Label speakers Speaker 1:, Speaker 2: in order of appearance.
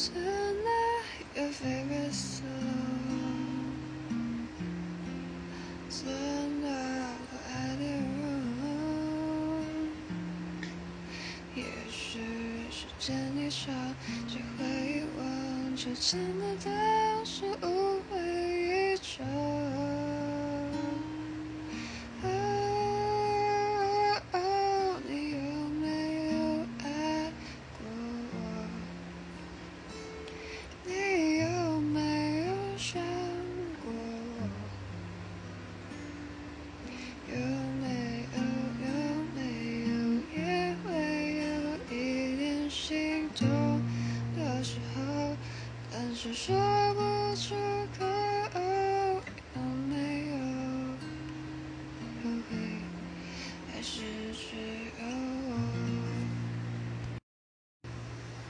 Speaker 1: Tonight, your favorite song. Tonight, I did wrong. 也许时间一长，就会遗忘，这真的都是无动的时候，但是说不。